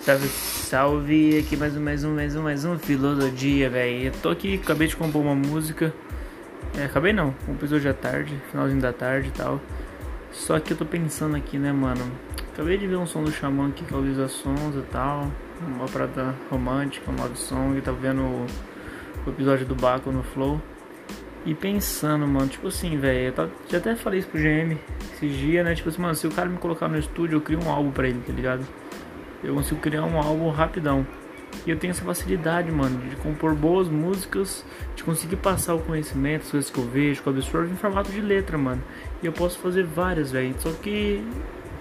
Salve, salve, aqui mais um, mais um, mais um, mais um Filosofia, velho. Eu tô aqui, acabei de compor uma música. É, acabei não, compus hoje à tarde, finalzinho da tarde e tal. Só que eu tô pensando aqui, né, mano. Acabei de ver um som do Xamã aqui com a Luísa Sons e tal. Uma parada romântica, modo som. E tava vendo o, o episódio do Baco no Flow. E pensando, mano, tipo assim, velho, eu já até falei isso pro GM esses dias, né? Tipo assim, mano, se o cara me colocar no estúdio, eu crio um álbum pra ele, tá ligado? Eu consigo criar um álbum rapidão. E eu tenho essa facilidade, mano, de compor boas músicas, de conseguir passar o conhecimento, as coisas que eu vejo, que eu absorvo em formato de letra, mano. E eu posso fazer várias, velho. Só que,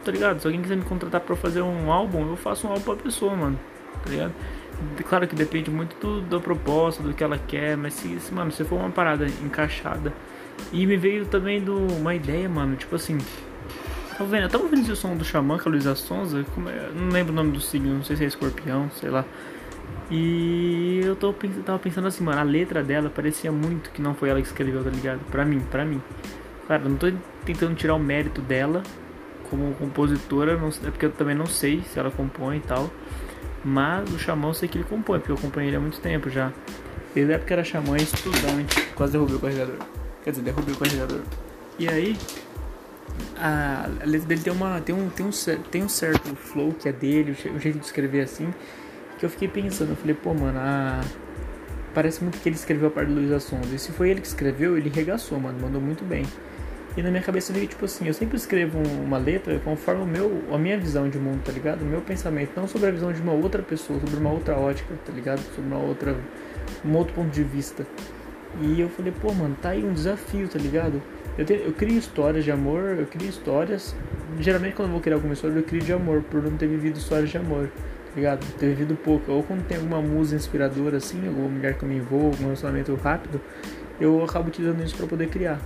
tá ligado? Se alguém quiser me contratar pra fazer um álbum, eu faço um álbum pra pessoa, mano. Tá ligado? Claro que depende muito do, da proposta, do que ela quer, mas se, se, mano, se for uma parada encaixada. E me veio também do, uma ideia, mano, tipo assim. Tá vendo? Eu tava ouvindo esse som do Xamã, com a Luísa Sonza, é, não lembro o nome do signo, não sei se é escorpião, sei lá. E eu tô, tava pensando assim, mano, a letra dela parecia muito que não foi ela que escreveu, tá ligado? Pra mim, pra mim. Claro, eu não tô tentando tirar o mérito dela como compositora, não, é porque eu também não sei se ela compõe e tal. Mas o Xamã eu sei que ele compõe, porque eu acompanhei ele há muito tempo já. Desde a época era Xamã estudante. Quase derrubei o carregador. Quer dizer, derrubei o carregador. E aí, a, a letra dele tem, uma, tem, um, tem, um, tem um certo flow que é dele, o jeito de escrever assim, que eu fiquei pensando. Eu falei, pô, mano, a, parece muito que ele escreveu a parte do Luiz Assonso. E se foi ele que escreveu, ele regaçou, mano, mandou muito bem. E na minha cabeça veio tipo assim, eu sempre escrevo uma letra conforme o meu, a minha visão de mundo, tá ligado? O meu pensamento, não sobre a visão de uma outra pessoa, sobre uma outra ótica, tá ligado? Sobre uma outra, um outro ponto de vista. E eu falei, pô, mano, tá aí um desafio, tá ligado? Eu, te, eu crio histórias de amor, eu crio histórias. Geralmente quando eu vou criar alguma história, eu crio de amor, por não ter vivido histórias de amor, tá ligado? Ter vivido pouco. Ou quando tem alguma musa inspiradora, assim, alguma mulher que eu me envolvo, algum relacionamento rápido, eu acabo utilizando isso para poder criar.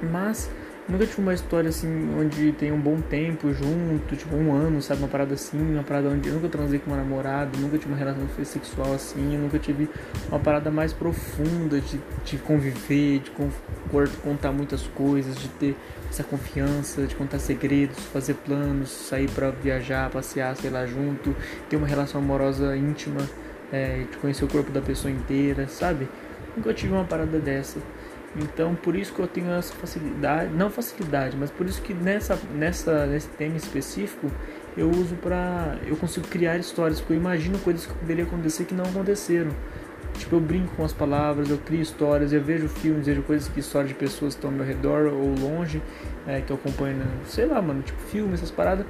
Mas nunca tive uma história assim onde tem um bom tempo junto, tipo um ano, sabe? Uma parada assim, uma parada onde eu nunca transei com uma namorada, nunca tive uma relação sexual assim, nunca tive uma parada mais profunda de, de conviver, de contar muitas coisas, de ter essa confiança, de contar segredos, fazer planos, sair para viajar, passear, sei lá, junto, ter uma relação amorosa íntima, é, de conhecer o corpo da pessoa inteira, sabe? Nunca tive uma parada dessa. Então, por isso que eu tenho essa facilidade, não facilidade, mas por isso que nessa, nessa, nesse tema específico eu uso para eu consigo criar histórias, porque eu imagino coisas que poderiam acontecer que não aconteceram. Tipo, eu brinco com as palavras, eu crio histórias, eu vejo filmes, vejo coisas que histórias de pessoas que estão ao meu redor ou longe, é, que eu acompanho, sei lá, mano, tipo filmes, essas paradas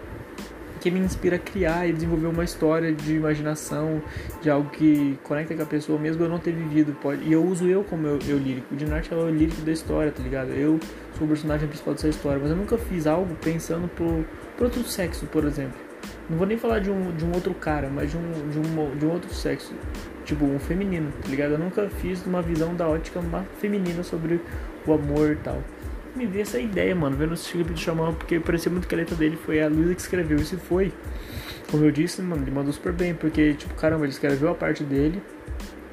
que me inspira a criar e desenvolver uma história de imaginação, de algo que conecta com a pessoa, mesmo eu não ter vivido. Pode, e eu uso eu como eu, eu lírico. O Dinart é o lírico da história, tá ligado? Eu sou o personagem principal dessa história, mas eu nunca fiz algo pensando pro, pro outro sexo, por exemplo. Não vou nem falar de um, de um outro cara, mas de um, de, um, de um outro sexo. Tipo, um feminino, tá ligado? Eu nunca fiz uma visão da ótica feminina sobre o amor e tal me veio essa ideia, mano, vendo esse clipe de Xamã, porque parecia muito que a letra dele foi a Luísa que escreveu. Se foi, como eu disse, mano, ele mandou super bem, porque, tipo, caramba, ele escreveu a parte dele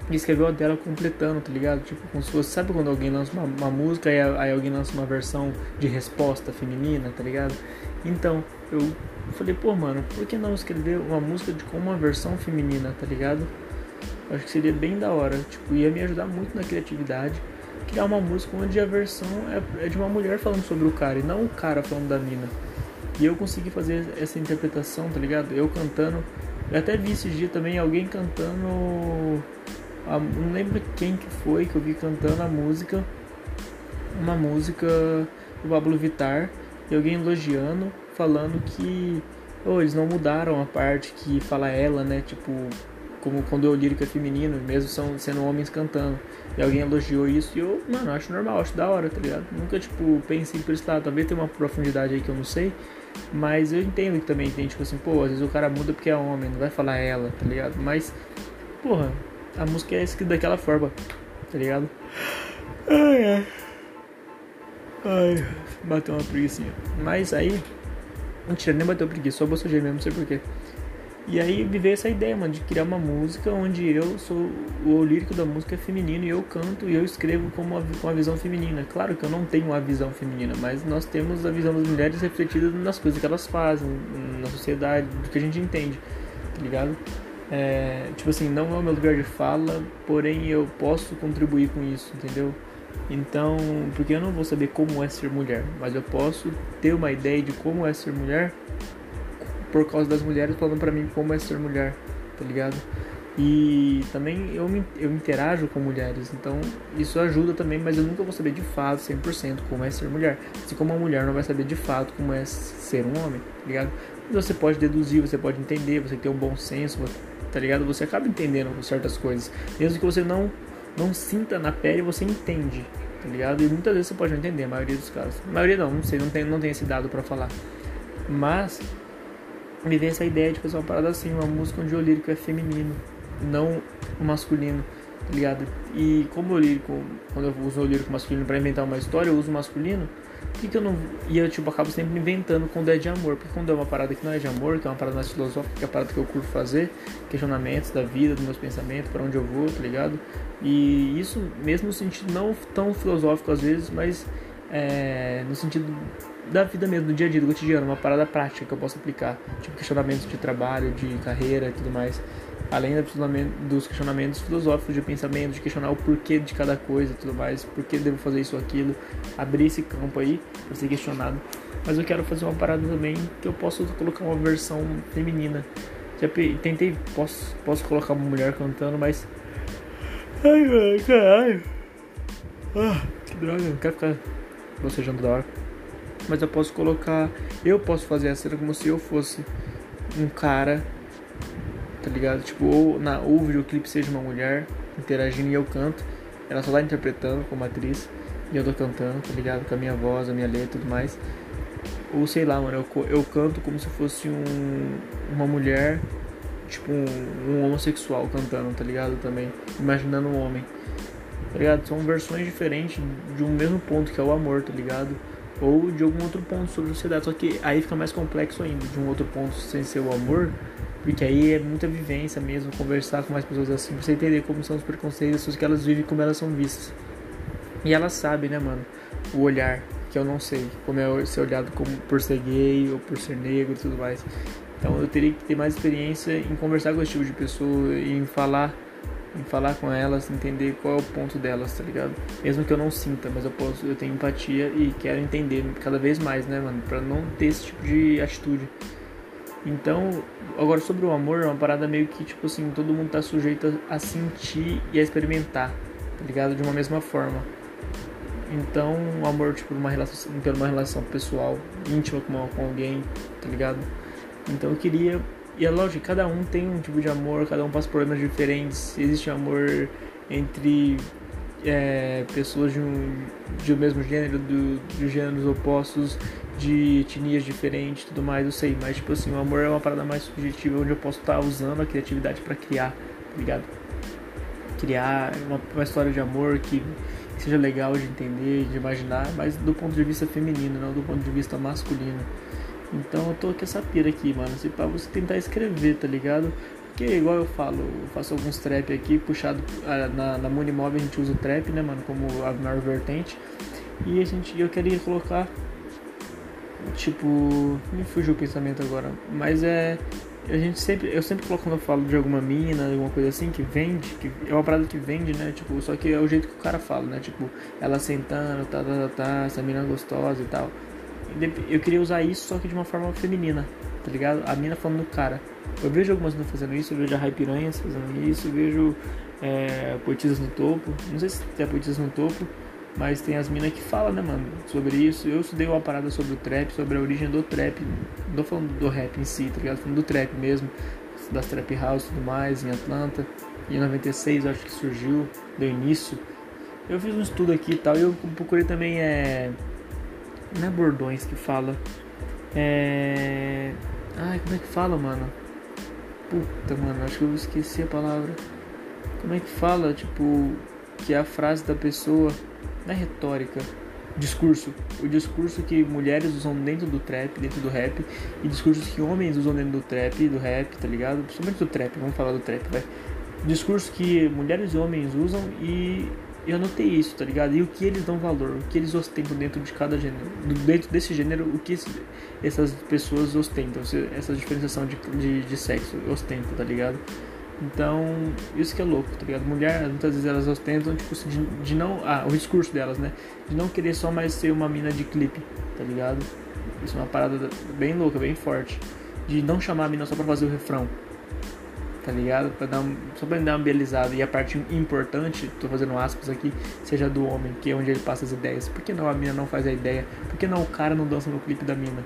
e escreveu a dela completando, tá ligado? Tipo, como se fosse, sabe quando alguém lança uma, uma música e aí alguém lança uma versão de resposta feminina, tá ligado? Então, eu falei, pô, mano, por que não escrever uma música de, com uma versão feminina, tá ligado? acho que seria bem da hora, tipo, ia me ajudar muito na criatividade criar uma música onde a versão é, é de uma mulher falando sobre o cara e não o cara falando da mina. E eu consegui fazer essa interpretação, tá ligado? Eu cantando. Eu até vi esse dia também alguém cantando. A, não lembro quem que foi que eu vi cantando a música. Uma música do Pablo Vittar. E alguém elogiando, falando que. Oh, eles não mudaram a parte que fala ela, né? Tipo, como quando eu lírico é feminino, mesmo são, sendo homens cantando. E alguém elogiou isso e eu, mano, acho normal, acho da hora, tá ligado? Nunca, tipo, pensei por esse lado. Talvez tenha uma profundidade aí que eu não sei. Mas eu entendo que também tem, tipo assim, pô, às vezes o cara muda porque é homem, não vai falar ela, tá ligado? Mas, porra, a música é escrita daquela forma, tá ligado? Ai, ai. Ai, bateu uma preguiça. Mas aí, mentira, nem bateu preguiça, só bocejei mesmo, não sei porquê. E aí veio essa ideia, mano, de criar uma música onde eu sou o lírico da música é feminino e eu canto e eu escrevo com uma, com uma visão feminina. Claro que eu não tenho uma visão feminina, mas nós temos a visão das mulheres refletida nas coisas que elas fazem, na sociedade, do que a gente entende. tá ligado? É, tipo assim, não é o meu lugar de fala, porém eu posso contribuir com isso, entendeu? Então, porque eu não vou saber como é ser mulher, mas eu posso ter uma ideia de como é ser mulher por causa das mulheres falando pra mim como é ser mulher, tá ligado? E também eu, me, eu interajo com mulheres, então isso ajuda também, mas eu nunca vou saber de fato 100% como é ser mulher. Assim como uma mulher não vai saber de fato como é ser um homem, tá ligado? Mas você pode deduzir, você pode entender, você tem um bom senso, tá ligado? Você acaba entendendo certas coisas. Mesmo que você não, não sinta na pele, você entende, tá ligado? E muitas vezes você pode não entender, a maioria dos casos. A maioria não, não sei, não tem, não tem esse dado para falar. Mas me vem essa ideia de fazer uma parada assim, uma música onde o lírico é feminino não o masculino, tá ligado? E como eu lírico, quando eu uso o lírico masculino para inventar uma história, eu uso o masculino, que, que eu não. E eu tipo, acabo sempre inventando quando é de amor, porque quando é uma parada que não é de amor, que é uma parada mais filosófica, que é a parada que eu curto fazer, questionamentos da vida, dos meus pensamentos, para onde eu vou, tá ligado? E isso mesmo no sentido não tão filosófico às vezes, mas é, no sentido da vida mesmo, do dia a dia, do cotidiano, uma parada prática que eu posso aplicar, tipo questionamentos de trabalho, de carreira e tudo mais além dos questionamentos filosóficos de pensamento, de questionar o porquê de cada coisa e tudo mais, por que devo fazer isso ou aquilo, abrir esse campo aí para ser questionado. Mas eu quero fazer uma parada também que eu posso colocar uma versão feminina. Já tentei, posso, posso colocar uma mulher cantando, mas. Ai, caralho. Ah, que droga, não quero ficar bocejando da hora. Mas eu posso colocar. Eu posso fazer a cena como se eu fosse um cara tá ligado? Tipo, ou, na, ou o videoclipe seja uma mulher interagindo e eu canto, ela só tá interpretando como atriz e eu tô cantando, tá ligado? Com a minha voz, a minha letra e tudo mais. Ou sei lá, mano, eu, eu canto como se fosse um, uma mulher, tipo um, um homossexual cantando, tá ligado? Também, imaginando um homem, tá ligado? São versões diferentes de um mesmo ponto que é o amor, tá ligado? Ou de algum outro ponto sobre a sociedade, só que aí fica mais complexo ainda, de um outro ponto sem ser o amor porque aí é muita vivência mesmo, conversar com mais pessoas assim, pra você entender como são os preconceitos, as que elas vivem como elas são vistas. E elas sabem, né, mano, o olhar, que eu não sei, como é ser olhado como por ser gay ou por ser negro e tudo mais. Então eu teria que ter mais experiência em conversar com esse tipo de pessoa em falar em falar com elas, entender qual é o ponto delas, tá ligado? Mesmo que eu não sinta, mas eu posso, eu tenho empatia e quero entender cada vez mais, né, mano, para não ter esse tipo de atitude. Então, agora sobre o amor, é uma parada meio que tipo assim, todo mundo tá sujeito a sentir e a experimentar, tá ligado? De uma mesma forma. Então, o amor, tipo, uma relação, pela uma relação pessoal, íntima com, com alguém, tá ligado? Então eu queria. E é lógico, cada um tem um tipo de amor, cada um passa problemas diferentes. Existe amor entre é, pessoas de um, de um mesmo gênero, do, de gêneros opostos, de etnias diferentes tudo mais, eu sei, mas tipo assim, o amor é uma parada mais subjetiva onde eu posso estar tá usando a criatividade para criar, tá ligado? Criar uma, uma história de amor que, que seja legal de entender, de imaginar, mas do ponto de vista feminino, não do ponto de vista masculino. Então eu tô com essa pira aqui, mano, assim, pra você tentar escrever, tá ligado? Porque igual eu falo, eu faço alguns trap aqui, puxado ah, na, na a gente usa o trap, né, mano, como a maior vertente. E a gente, eu queria colocar Tipo, me fugiu o pensamento agora, mas é a gente sempre, eu sempre coloco quando eu falo de alguma mina, alguma coisa assim que vende, que é uma parada que vende, né? Tipo, só que é o jeito que o cara fala, né? Tipo, ela sentando, tá, tá, tá, tá essa mina gostosa e tal. Eu queria usar isso só que de uma forma feminina, tá ligado? A mina falando do cara. Eu vejo algumas minas fazendo isso, eu vejo a Rai fazendo isso, eu vejo é, poetisas no topo. Não sei se tem poetisas no topo, mas tem as minas que falam, né, mano, sobre isso. Eu estudei uma parada sobre o trap, sobre a origem do trap. Não tô falando do rap em si, tá ligado? Falando do trap mesmo, das trap house e tudo mais, em Atlanta. Em 96 acho que surgiu, deu início. Eu fiz um estudo aqui e tal, e eu procurei também, é. Não é bordões que fala. É. Ai, como é que fala, mano? Puta, mano, acho que eu esqueci a palavra. Como é que fala, tipo, que é a frase da pessoa na retórica, discurso. O discurso que mulheres usam dentro do trap, dentro do rap, e discursos que homens usam dentro do trap, do rap, tá ligado? Principalmente do trap, vamos falar do trap, vai. Discurso que mulheres e homens usam e eu anotei isso, tá ligado? E o que eles dão valor, o que eles ostentam dentro de cada gênero. Dentro desse gênero, o que essas pessoas ostentam, essa diferenciação de, de, de sexo ostenta, tá ligado? Então, isso que é louco, tá ligado? Mulher, muitas vezes elas ostentam, tipo, de, de não. Ah, o discurso delas, né? De não querer só mais ser uma mina de clipe, tá ligado? Isso é uma parada bem louca, bem forte. De não chamar a mina só pra fazer o refrão, tá ligado? Pra dar um, só pra dar uma belizada. E a parte importante, tô fazendo aspas aqui, seja do homem, que é onde ele passa as ideias. Por que não a mina não faz a ideia? Por que não o cara não dança no clipe da mina?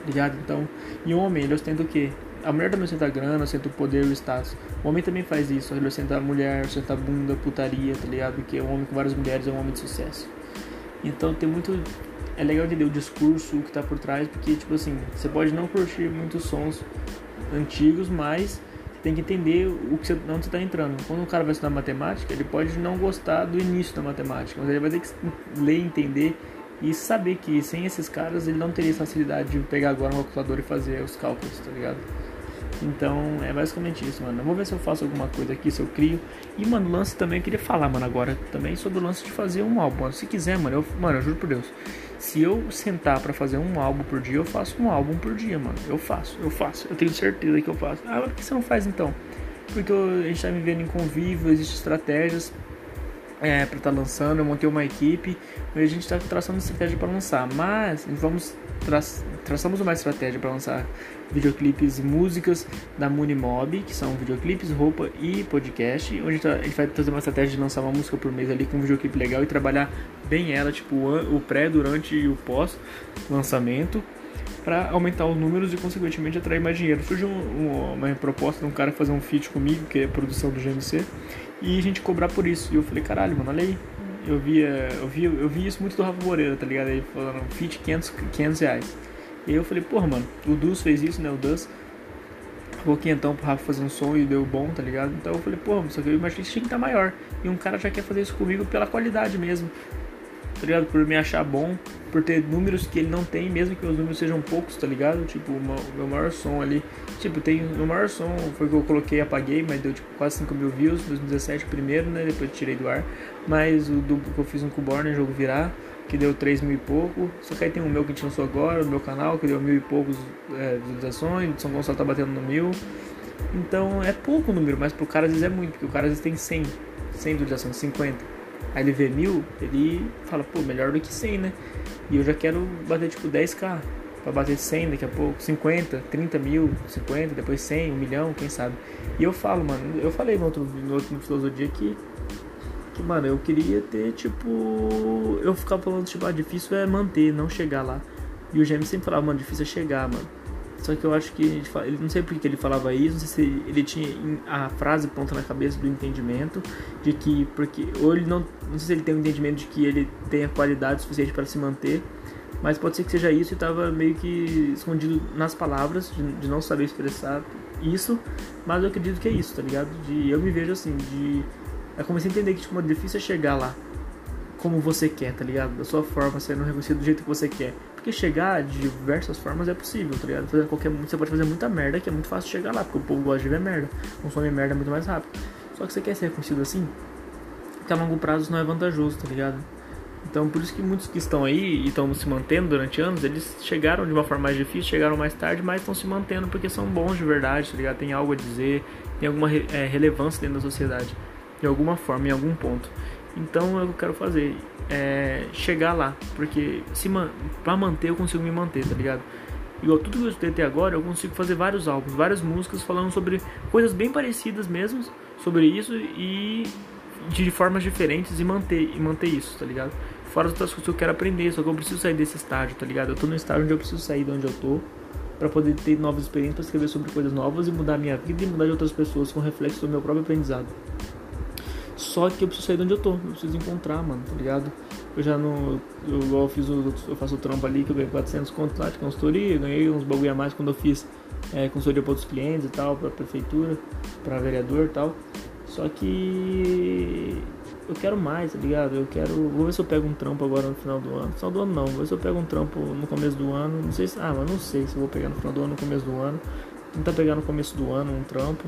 Tá ligado? Então, e o homem, ele ostenta o quê? A mulher também ostenta grana, ostenta o poder e o status. O homem também faz isso, ele ostenta a mulher, ostenta a bunda, putaria, tá ligado? Porque um homem com várias mulheres é um homem de sucesso. Então tem muito. É legal entender o discurso, o que tá por trás, porque, tipo assim, você pode não curtir muitos sons antigos, mas tem que entender o que você, onde você está entrando. Quando o cara vai estudar matemática, ele pode não gostar do início da matemática, mas ele vai ter que ler, entender e saber que sem esses caras ele não teria facilidade de pegar agora um calculador e fazer os cálculos, tá ligado? Então é basicamente isso, mano. Eu vou ver se eu faço alguma coisa aqui, se eu crio. E, mano, lance também eu queria falar, mano, agora também sobre o lance de fazer um álbum. Se quiser, mano, eu, mano, eu juro por Deus. Se eu sentar para fazer um álbum por dia, eu faço um álbum por dia, mano. Eu faço, eu faço. Eu tenho certeza que eu faço. Ah, por que você não faz então? Porque eu, a gente tá vivendo em convívio, existem estratégias é, para estar tá lançando. Eu montei uma equipe e a gente está traçando estratégia para lançar. Mas vamos tra traçamos uma estratégia para lançar videoclipes e músicas da Munimob, que são videoclipes, roupa e podcast. Onde tá, a gente vai fazer uma estratégia de lançar uma música por mês ali com um videoclipe legal e trabalhar bem ela, tipo o pré, durante e o pós lançamento para aumentar os números e consequentemente atrair mais dinheiro. Surgiu um, uma proposta de um cara fazer um feat comigo, que é a produção do GMC, e a gente cobrar por isso. E eu falei, caralho, mano, olha aí. Eu via, eu vi, eu vi isso muito do Rafa Moreira, tá ligado? Aí falando, feat 500, 500 reais. E eu falei, porra, mano, o Dus fez isso, né? O Dus. Pagou então pro Rafa fazer um som e deu bom, tá ligado? Então eu falei, porra, só que eu imaginei que tinha que estar maior. E um cara já quer fazer isso comigo pela qualidade mesmo tá ligado? Por me achar bom, por ter números que ele não tem, mesmo que os números sejam poucos, tá ligado? Tipo, o meu maior som ali. Tipo, tem o maior som foi que eu coloquei apaguei, mas deu tipo quase 5 mil views, 2017 primeiro, né? Depois tirei do ar. Mas o duplo que eu fiz um com o Borner, jogo virar, que deu 3 mil e pouco. Só que aí tem o meu que a gente lançou agora, o meu canal, que deu mil e poucos é, visualizações, São Gonçalo tá batendo no mil. Então é pouco o número, mas pro cara às vezes é muito, porque o cara às vezes tem 100, 100 visualizações, 50. Aí ele vê mil, ele fala, pô, melhor do que 100, né? E eu já quero bater tipo 10k. Pra bater 100 daqui a pouco, 50, 30 mil, 50, depois 100, 1 milhão, quem sabe. E eu falo, mano, eu falei no outro, no outro Filosofia que, que, mano, eu queria ter, tipo. Eu ficava falando, tipo, ah, difícil é manter, não chegar lá. E o James sempre falava, mano, difícil é chegar, mano. Só que eu acho que ele não sei porque ele falava isso, não sei se ele tinha a frase pronta na cabeça do entendimento de que porque ou ele não, não sei se ele tem o um entendimento de que ele tem a qualidade suficiente para se manter, mas pode ser que seja isso e estava meio que escondido nas palavras de, de, não saber expressar isso, mas eu acredito que é isso, tá ligado? De eu me vejo assim, de eu comecei a entender que tipo, é difícil é chegar lá como você quer, tá ligado? Da sua forma, sendo reconhecido do jeito que você quer. Porque chegar de diversas formas é possível, tá ligado? Fazer qualquer, você pode fazer muita merda que é muito fácil chegar lá, porque o povo gosta de ver merda. Consome merda muito mais rápido. Só que você quer ser reconhecido assim, que a longo prazo isso não é vantajoso, tá ligado? Então por isso que muitos que estão aí e estão se mantendo durante anos, eles chegaram de uma forma mais difícil, chegaram mais tarde, mas estão se mantendo porque são bons de verdade, tá ligado? Tem algo a dizer, tem alguma é, relevância dentro da sociedade, de alguma forma, em algum ponto. Então eu quero fazer é chegar lá, porque se man para manter eu consigo me manter, tá ligado? Igual tudo que eu estudei até agora, eu consigo fazer vários álbuns, várias músicas falando sobre coisas bem parecidas mesmo, sobre isso e de formas diferentes e manter e manter isso, tá ligado? Fora as outras coisas que eu quero aprender, só que eu preciso sair desse estágio, tá ligado? Eu tô no estágio onde eu preciso sair de onde eu tô para poder ter novas experiências, escrever sobre coisas novas e mudar minha vida e mudar de outras pessoas com reflexo do meu próprio aprendizado. Só que eu preciso sair de onde eu tô, eu preciso encontrar, mano, tá ligado? Eu já não. Eu, eu fiz o, eu faço o trampo ali que eu ganhei 400 conto lá de consultoria, ganhei uns bagulho a mais quando eu fiz é, consultoria para outros clientes e tal, pra prefeitura, pra vereador e tal. Só que eu quero mais, tá ligado? Eu quero. Vou ver se eu pego um trampo agora no final do ano. No final do ano não, vou ver se eu pego um trampo no começo do ano. Não sei se. Ah, mas não sei se eu vou pegar no final do ano, no começo do ano. Tentar pegar no começo do ano um trampo.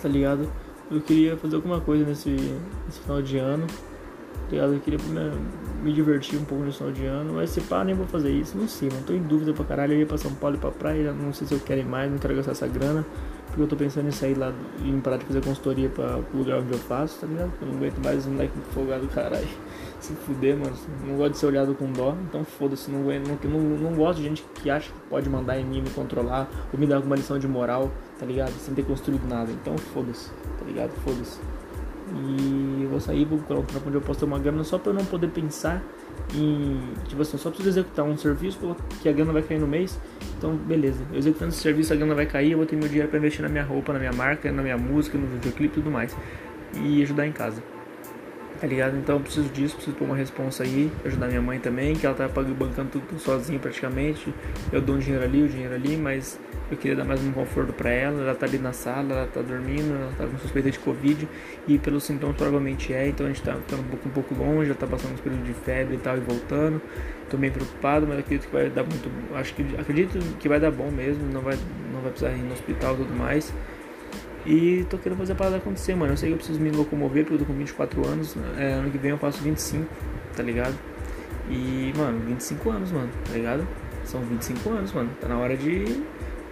Tá ligado? Eu queria fazer alguma coisa nesse, nesse final de ano. Tá ligado? Eu queria me, me divertir um pouco nesse final de ano. Mas se pá, nem vou fazer isso. Não sei, não tô em dúvida pra caralho. Eu ia pra São Paulo e pra praia. Não sei se eu quero ir mais, não quero gastar essa grana. Porque eu tô pensando em sair lá e parar de fazer consultoria pra, pro lugar onde eu faço, tá ligado? Eu não aguento mais um moleque folgado, caralho. Se fuder, mano. Não gosto de ser olhado com dó, então foda-se. Não, não, não, gosto de gente que acha que pode mandar em mim, me controlar ou me dar alguma lição de moral, tá ligado? Sem ter construído nada. Então foda-se, tá ligado? Foda-se. E eu vou sair, vou procurar um trampo onde eu posso ter uma grana só pra eu não poder pensar em. Tipo assim, só preciso executar um serviço que a grana vai cair no mês. Então, beleza. Eu executando esse serviço, a grana vai cair, eu vou ter meu dinheiro pra investir na minha roupa, na minha marca, na minha música, no videoclipe e tudo mais. E ajudar em casa. Tá ligado? Então eu preciso disso, preciso pôr uma responsa aí, ajudar minha mãe também, que ela tá bancando tudo sozinha praticamente. Eu dou um dinheiro ali, o um dinheiro ali, mas eu queria dar mais um conforto para ela. Ela tá ali na sala, ela tá dormindo, ela tá com suspeita de Covid e pelos sintomas provavelmente é, então a gente tá ficando um pouco, um pouco longe, ela tá passando uns períodos de febre e tal e voltando. Tô bem preocupado, mas acredito que vai dar muito. Acho que acredito que vai dar bom mesmo, não vai, não vai precisar ir no hospital e tudo mais. E tô querendo fazer a parada acontecer, mano. Eu sei que eu preciso me locomover porque eu tô com 24 anos. É, ano que vem eu faço 25, tá ligado? E, mano, 25 anos, mano, tá ligado? São 25 anos, mano. Tá na hora de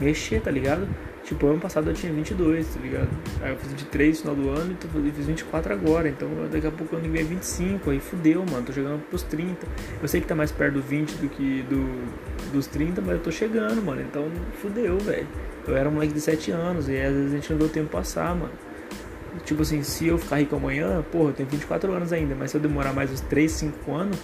mexer, tá ligado? Tipo, ano passado eu tinha 22, tá ligado? Aí eu fiz 23 no final do ano e fiz 24 agora. Então daqui a pouco eu ano que 25. Aí fudeu, mano. Tô chegando pros 30. Eu sei que tá mais perto do 20 do que do, dos 30, mas eu tô chegando, mano. Então fudeu, velho. Eu era um moleque de 7 anos e às vezes a gente não o tempo passar, mano. Tipo assim, se eu ficar rico amanhã, porra, eu tenho 24 anos ainda, mas se eu demorar mais uns 3, 5 anos,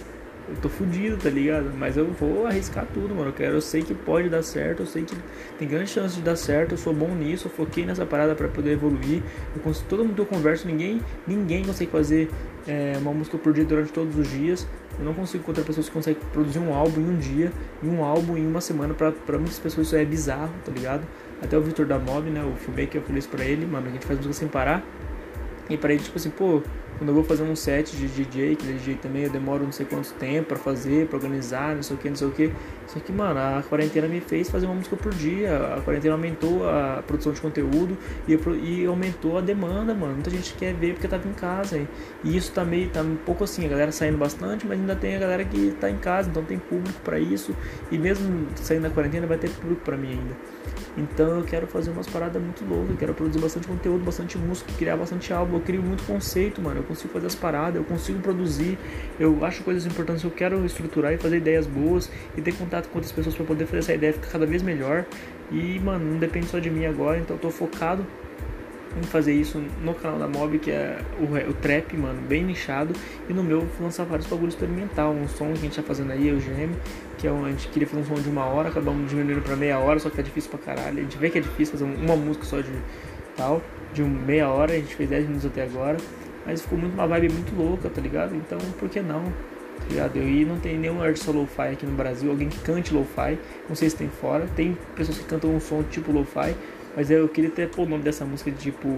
eu tô fudido, tá ligado? Mas eu vou arriscar tudo, mano. Eu, quero, eu sei que pode dar certo, eu sei que tem grande chance de dar certo, eu sou bom nisso, eu foquei nessa parada para poder evoluir. Eu todo mundo que eu converso, ninguém, ninguém consegue fazer é, uma música por dia durante todos os dias. Eu não consigo encontrar pessoas que conseguem produzir um álbum em um dia e um álbum em uma semana. Pra muitas pessoas isso é bizarro, tá ligado? Até o Victor da Mob, né? O filmmaker, eu falei isso pra ele, mano. A gente faz música sem parar. E pra ele, tipo assim, pô, quando eu vou fazer um set de DJ, que é DJ também, eu demoro não sei quanto tempo para fazer, para organizar, não sei o que, não sei o que. Só que, mano, a quarentena me fez fazer uma música por dia. A quarentena aumentou a produção de conteúdo e, e aumentou a demanda, mano. Muita gente quer ver porque tava em casa. Hein? E isso tá meio, tá um pouco assim, a galera saindo bastante, mas ainda tem a galera que tá em casa, então tem público para isso. E mesmo saindo da quarentena, vai ter público para mim ainda. Então eu quero fazer umas paradas muito loucas, eu quero produzir bastante conteúdo, bastante música, criar bastante álbum. Eu crio muito conceito, mano. Eu consigo fazer as paradas, eu consigo produzir, eu acho coisas importantes, eu quero estruturar e fazer ideias boas e ter contato com outras pessoas para poder fazer essa ideia ficar cada vez melhor. E, mano, não depende só de mim agora, então eu tô focado em fazer isso no canal da Mob, que é o, o trap, mano, bem nichado, e no meu lançar vários bagulhos experimental, um som que a gente tá fazendo aí, o GM, que é um, a gente queria fazer um som de uma hora, acabamos diminuindo pra meia hora, só que é difícil pra caralho, a gente vê que é difícil fazer uma música só de tal, de meia hora, a gente fez 10 minutos até agora, mas ficou muito uma vibe muito louca, tá ligado? Então, por que não? Tá ligado? E não tem nenhum artista lo-fi aqui no Brasil, alguém que cante lo-fi, não sei se tem fora, tem pessoas que cantam um som tipo lo-fi, mas eu queria até pôr o nome dessa música de tipo.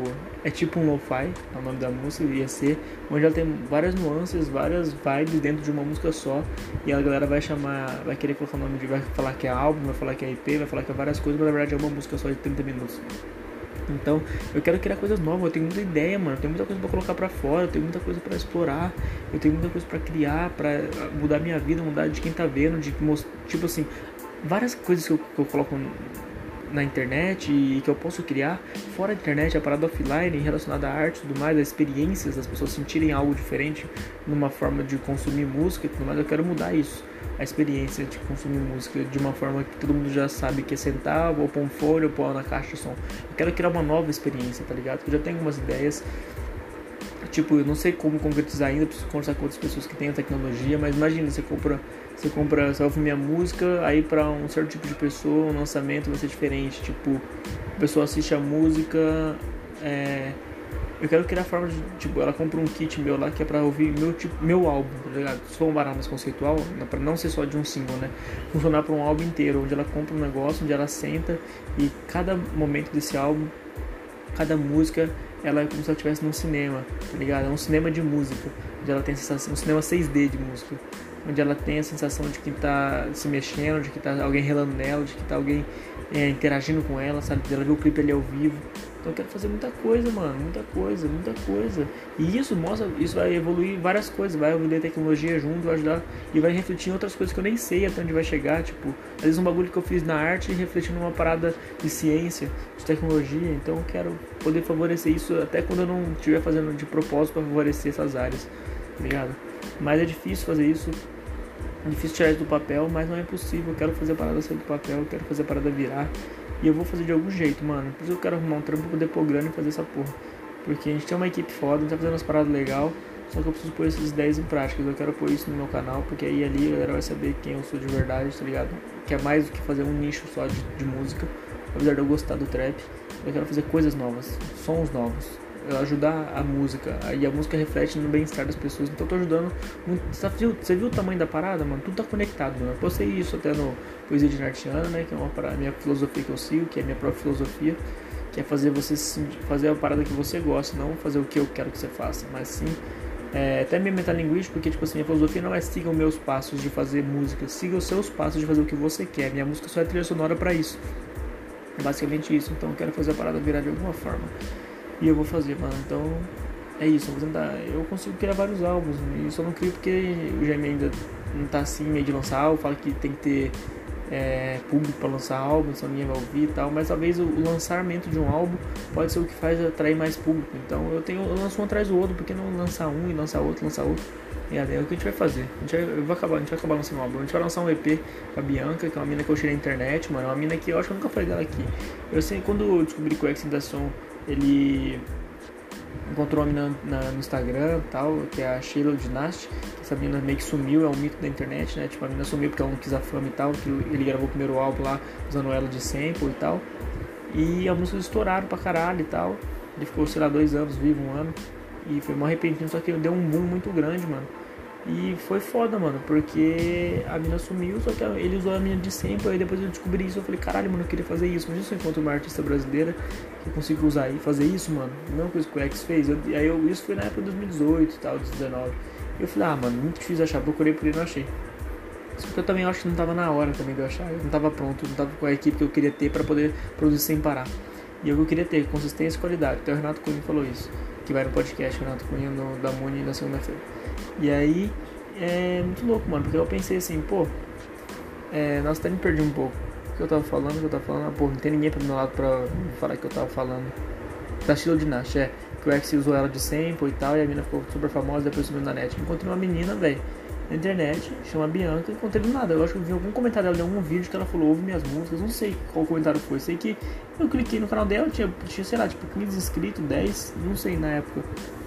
É tipo um lo-fi, é o nome da música, ia ser. Onde ela tem várias nuances, várias vibes dentro de uma música só. E a galera vai chamar. Vai querer colocar o nome de. Vai falar que é álbum, vai falar que é IP, vai falar que é várias coisas, mas na verdade é uma música só de 30 minutos. Então, eu quero criar coisas novas, eu tenho muita ideia, mano. Eu tenho muita coisa para colocar para fora, eu tenho muita coisa para explorar, eu tenho muita coisa para criar, para mudar minha vida, mudar de quem tá vendo, de tipo assim, várias coisas que eu, que eu coloco na internet e que eu posso criar fora da internet, a parada offline relacionada à arte e tudo mais, as experiências das pessoas sentirem algo diferente numa forma de consumir música e tudo mais, eu quero mudar isso. A experiência de consumir música de uma forma que todo mundo já sabe que é sentar, ou pôr um fone, ou pôr na caixa de som. Eu quero criar uma nova experiência, tá ligado? Eu já tenho algumas ideias tipo, eu não sei como concretizar ainda, preciso conversar com outras pessoas que têm a tecnologia, mas imagina, você compra, você compra, ouve minha música, aí para um certo tipo de pessoa, um lançamento vai ser diferente, tipo, a pessoa assiste a música, é, eu quero criar forma de, tipo, ela compra um kit meu lá que é pra ouvir meu, tipo, meu álbum, tá ligado? Se for um barato mais conceitual, pra não ser só de um single, né? Funcionar pra um álbum inteiro, onde ela compra um negócio, onde ela senta e cada momento desse álbum, cada música ela é como se ela estivesse num cinema, tá ligado? É um cinema de música, onde ela tem a sensação, um cinema 6D de música, onde ela tem a sensação de que tá se mexendo, de que tá alguém relando nela, de que tá alguém é, interagindo com ela, sabe? Ela vê o clipe ali ao vivo. Então eu quero fazer muita coisa, mano, muita coisa, muita coisa. E isso mostra, isso vai evoluir várias coisas, vai evoluir tecnologia junto, vai ajudar e vai refletir em outras coisas que eu nem sei até onde vai chegar, tipo, às vezes um bagulho que eu fiz na arte refletindo numa parada de ciência, de tecnologia, então eu quero poder favorecer isso até quando eu não estiver fazendo de propósito para favorecer essas áreas, tá ligado? Mas é difícil fazer isso, é difícil tirar isso do papel, mas não é possível. Eu quero fazer a parada sair do papel, eu quero fazer a parada virar. E eu vou fazer de algum jeito, mano. Por isso eu quero arrumar um trampo pra poder pôr grana e fazer essa porra. Porque a gente tem uma equipe foda, a gente tá fazendo umas paradas legal. Só que eu preciso pôr esses 10 em prática. Eu quero pôr isso no meu canal, porque aí ali a galera vai saber quem eu sou de verdade, tá ligado? Que é mais do que fazer um nicho só de, de música. Apesar de eu gostar do trap, eu quero fazer coisas novas, sons novos ajudar a música. E a música reflete no bem-estar das pessoas. Então eu tô ajudando. Você viu, você viu o tamanho da parada, mano? Tudo tá conectado, mano. Eu postei isso até no Poesia de Nartiana, né? Que é uma parada, minha filosofia que eu sigo, que é a minha própria filosofia. Que é fazer você fazer a parada que você gosta, não fazer o que eu quero que você faça, mas sim é, até minha metalinguística, porque tipo assim, minha filosofia não é siga os meus passos de fazer música, siga os seus passos de fazer o que você quer. Minha música só é trilha sonora para isso. É basicamente isso, então eu quero fazer a parada virar de alguma forma. E eu vou fazer, mano. Então é isso, eu vou tentar. Eu consigo criar vários álbuns. E só não crio porque o Jaime ainda não tá assim meio de lançar álbum, fala que tem que ter é, público para lançar álbum, senão ninguém vai ouvir e tal. Mas talvez o, lançamento de um álbum pode ser o que faz atrair mais público. Então eu tenho eu lanço um atrás do outro, porque não lançar um e lançar outro, lançar outro. E é, o que a gente vai fazer. A gente vai, acabar, a gente vai acabar lançando um álbum. A gente vai lançar um EP com a Bianca, que é uma mina que eu achei na internet, mano. É uma mina que eu acho que eu nunca falei dela aqui. Eu sei, quando eu descobri que o X da Som ele encontrou uma menina na, no Instagram tal, que é a Sheila Dynasty, que essa menina meio que sumiu, é um mito da internet, né? Tipo, a menina sumiu porque ela não quis a fama e tal, que ele gravou o primeiro álbum lá usando ela de sample e tal. E as músicas estouraram pra caralho e tal. Ele ficou, sei lá, dois anos vivo, um ano. E foi mó repentino, só que deu um boom muito grande, mano. E foi foda, mano, porque a mina sumiu, só que ele usou a mina de sempre. Aí depois eu descobri isso, eu falei, caralho, mano, eu queria fazer isso. Mas isso eu encontro uma artista brasileira que consigo usar e fazer isso, mano. Mesma coisa que o X fez. Eu, aí eu, isso foi na época de 2018 e tal, 2019. E eu falei, ah, mano, muito difícil achar. Procurei por ele não achei. Só que eu também acho que não tava na hora também de eu achar. Eu não tava pronto, não tava com a equipe que eu queria ter para poder produzir sem parar. E eu queria ter, consistência e qualidade. Até o Renato Cunha falou isso. Que vai no podcast, Renato Cunha no, da Muni na segunda-feira. E aí é muito louco, mano, porque eu pensei assim, pô, é, nossa, até me perdi um pouco. O que eu tava falando, o que eu tava falando, ah, pô, não tem ninguém pro meu lado pra falar que eu tava falando. Da Sheila Dinash, é. Que o X usou ela de sample e tal, e a mina ficou super famosa, depois sumiu na net. Encontrei uma menina, velho, na internet, chama Bianca, encontrei do nada. Eu acho que eu vi algum comentário dela em algum vídeo que ela falou, ouve minhas músicas, não sei qual comentário foi. Sei que eu cliquei no canal dela, tinha, tinha sei lá, tipo 15 inscritos, 10, não sei na época.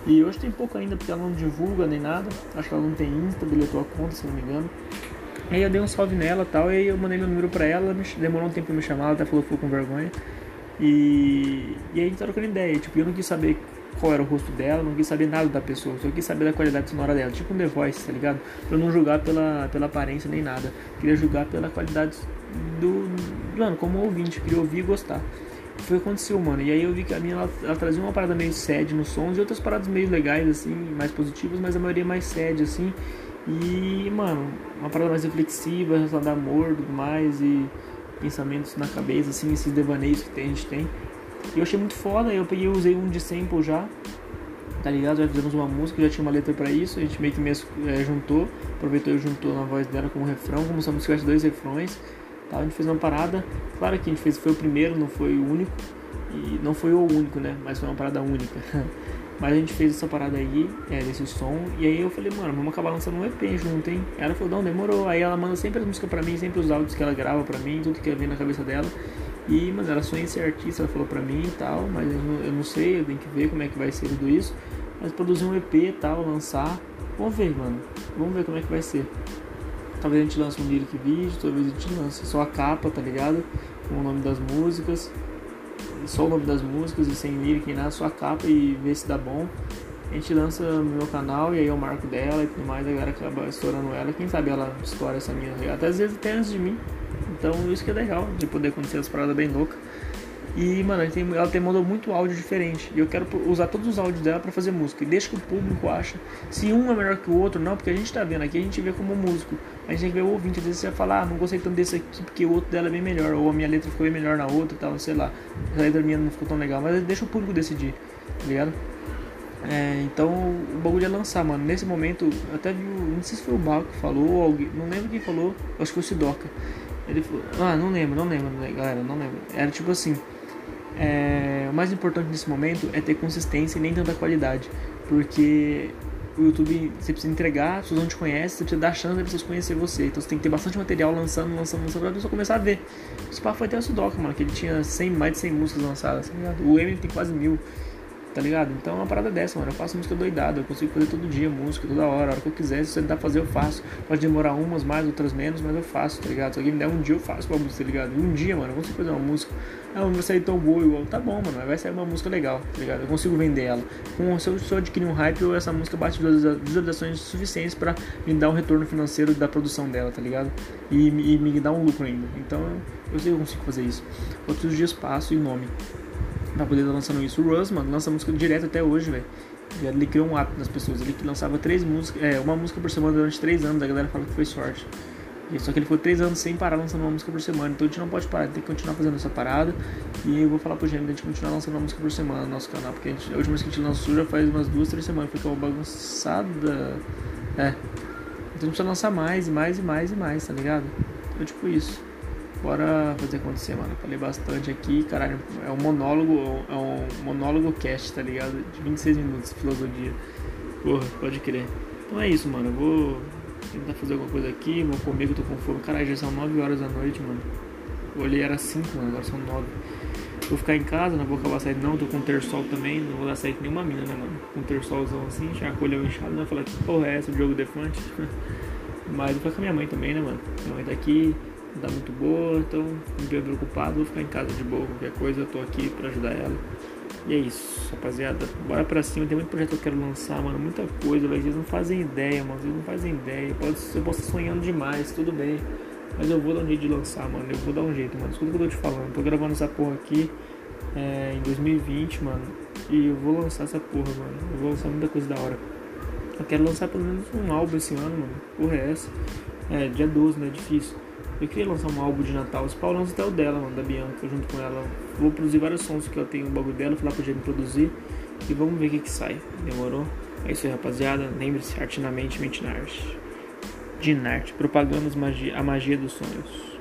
E hoje tem pouco ainda, porque ela não divulga nem nada. Acho que ela não tem Insta, deletou a conta, se não me engano. Aí eu dei um salve nela e tal, e aí eu mandei meu número pra ela, demorou um tempo pra me chamar, ela até falou que ficou com vergonha. E, e aí trocando ideia, tipo, eu não quis saber qual era o rosto dela, não quis saber nada da pessoa, só quis saber da qualidade sonora dela, tipo um The Voice, tá ligado? Pra não julgar pela, pela aparência nem nada, queria julgar pela qualidade do. Mano, como ouvinte, queria ouvir e gostar. Foi o que aconteceu, mano. E aí eu vi que a minha ela, ela trazia uma parada meio sad nos sons e outras paradas meio legais, assim, mais positivas, mas a maioria mais sad, assim. E, mano, uma parada mais reflexiva, relacionada a amor tudo mais, e pensamentos na cabeça, assim, esses devaneios que a gente tem. E eu achei muito foda, eu peguei usei um de sample já, tá ligado? Já fizemos uma música, já tinha uma letra pra isso, a gente meio que mesmo, é, juntou, aproveitou e juntou na voz dela como refrão, como essa música dois refrões. Tá? A gente fez uma parada, claro que a gente fez, foi o primeiro, não foi o único, e não foi o único, né? Mas foi uma parada única. Mas a gente fez essa parada aí, é, som, e aí eu falei, mano, vamos acabar lançando um EP junto, hein? Ela falou, não, demorou. Aí ela manda sempre as músicas pra mim, sempre os áudios que ela grava pra mim, tudo que vem na cabeça dela. E, mano, ela sonha em ser artista, ela falou pra mim e tal, mas eu não, eu não sei, eu tenho que ver como é que vai ser tudo isso. Mas produzir um EP e tal, lançar, vamos ver, mano. Vamos ver como é que vai ser. Talvez a gente lance um lyric vídeo, talvez a gente lance só a capa, tá ligado? Com o nome das músicas, só o nome das músicas e sem lyric nem nada, só a capa e ver se dá bom. A gente lança no meu canal e aí eu marco dela e tudo mais, a galera acaba estourando ela. Quem sabe ela estoura essa minha, até às vezes até antes de mim. Então isso que é legal, de poder acontecer as paradas bem loucas. E, mano, ela tem, ela tem mandou muito áudio diferente. E eu quero usar todos os áudios dela para fazer música. E deixa que o público acha. Se um é melhor que o outro, não, porque a gente tá vendo aqui, a gente vê como músico. A gente tem que ver o ouvinte. Às vezes você vai falar, ah, não gostei tanto desse aqui porque o outro dela é bem melhor. Ou a minha letra ficou bem melhor na outra tal, sei lá. A letra minha não ficou tão legal. Mas deixa o público decidir, tá ligado? É, então o bagulho é lançar, mano. Nesse momento, até vi, não sei se foi o Baco que falou, ou alguém, não lembro quem falou, acho que foi o Sidoca. Ele falou, ah, não lembro, não lembro, galera, não lembro. Era tipo assim, é, o mais importante nesse momento é ter consistência e nem tanta qualidade, porque o YouTube você precisa entregar, as pessoas não te conhecem, você precisa dar chance de pessoas conhecer você. Então você tem que ter bastante material lançando, lançando, lançando, pra pessoa começar a ver. Esse papo foi até o Sudoku, mano, que ele tinha 100, mais de 100 músicas lançadas, tá ligado? O Eminem tem quase mil tá ligado? Então é uma parada dessa, mano. Eu faço música doidada, eu consigo fazer todo dia música, toda hora, a hora que eu quiser. Se você dá pra fazer, eu faço. Pode demorar umas mais, outras menos, mas eu faço, tá ligado? Se alguém me der um dia, eu faço uma música, tá ligado? Um dia, mano, eu consigo fazer uma música. Ah, não vai sair tão boa igual. Tá bom, mano, vai sair uma música legal, tá ligado? Eu consigo vender ela. Com, se, eu, se eu adquirir um hype, eu, essa música bate visualizações suficientes pra me dar um retorno financeiro da produção dela, tá ligado? E, e me dar um lucro ainda. Então eu sei que eu consigo fazer isso. Outros dias passo e nome pra poder estar lançando isso. O Russ, mano, lança música direto até hoje, velho. Ele criou um hábito nas pessoas. Ele lançava três músicas, é, uma música por semana durante três anos. A galera fala que foi sorte. Só que ele ficou três anos sem parar lançando uma música por semana. Então a gente não pode parar, tem que continuar fazendo essa parada. E eu vou falar pro Gêmeo a gente continuar lançando uma música por semana no nosso canal. Porque a, gente, a última vez que a gente lançou já faz umas duas, três semanas. Ficou bagunçada. É. Então a gente precisa lançar mais e mais e mais e mais, tá ligado? Então tipo isso. Bora fazer acontecer, mano. Falei bastante aqui, caralho. É um monólogo, é um monólogo cast, tá ligado? De 26 minutos, filosofia. Porra, pode crer. Então é isso, mano. Eu vou tentar fazer alguma coisa aqui, vou comer que eu tô com fome. Caralho, já são 9 horas da noite, mano. Eu olhei era 5, mano, agora são 9. Vou ficar em casa, não vou acabar saindo não, tô com terçol também, não vou dar sair nenhuma mina, né, mano? Com terçolzão assim, já colheu inchado, não vai falar que porra é essa, o jogo defante. Mas vou ficar com a minha mãe também, né, mano? Minha mãe tá aqui, não tá muito boa, então me bem preocupado, vou ficar em casa de boa, qualquer coisa eu tô aqui pra ajudar ela. E é isso, rapaziada. Bora pra cima, tem muito projeto que eu quero lançar, mano. Muita coisa, velho. Vocês não fazem ideia, mano. Vocês não fazem ideia. Pode, eu posso estar sonhando demais, tudo bem. Mas eu vou dar um jeito de lançar, mano. Eu vou dar um jeito, mano. Escuta o que eu tô te falando. tô gravando essa porra aqui é, em 2020, mano. E eu vou lançar essa porra, mano. Eu vou lançar muita coisa da hora. Eu quero lançar pelo menos um álbum esse ano, mano. Porra é essa? É, dia 12, né? Difícil. Eu queria lançar um álbum de Natal. Esse Paulo lança até o dela, mano, da Bianca, junto com ela. Vou produzir vários sons que eu tenho o bagulho dela, falar pro Jamie produzir. E vamos ver o que que sai. Demorou? É isso aí, rapaziada. Lembre-se, arte na mente, mente na arte. De arte. Propagandas, magia, a magia dos sonhos.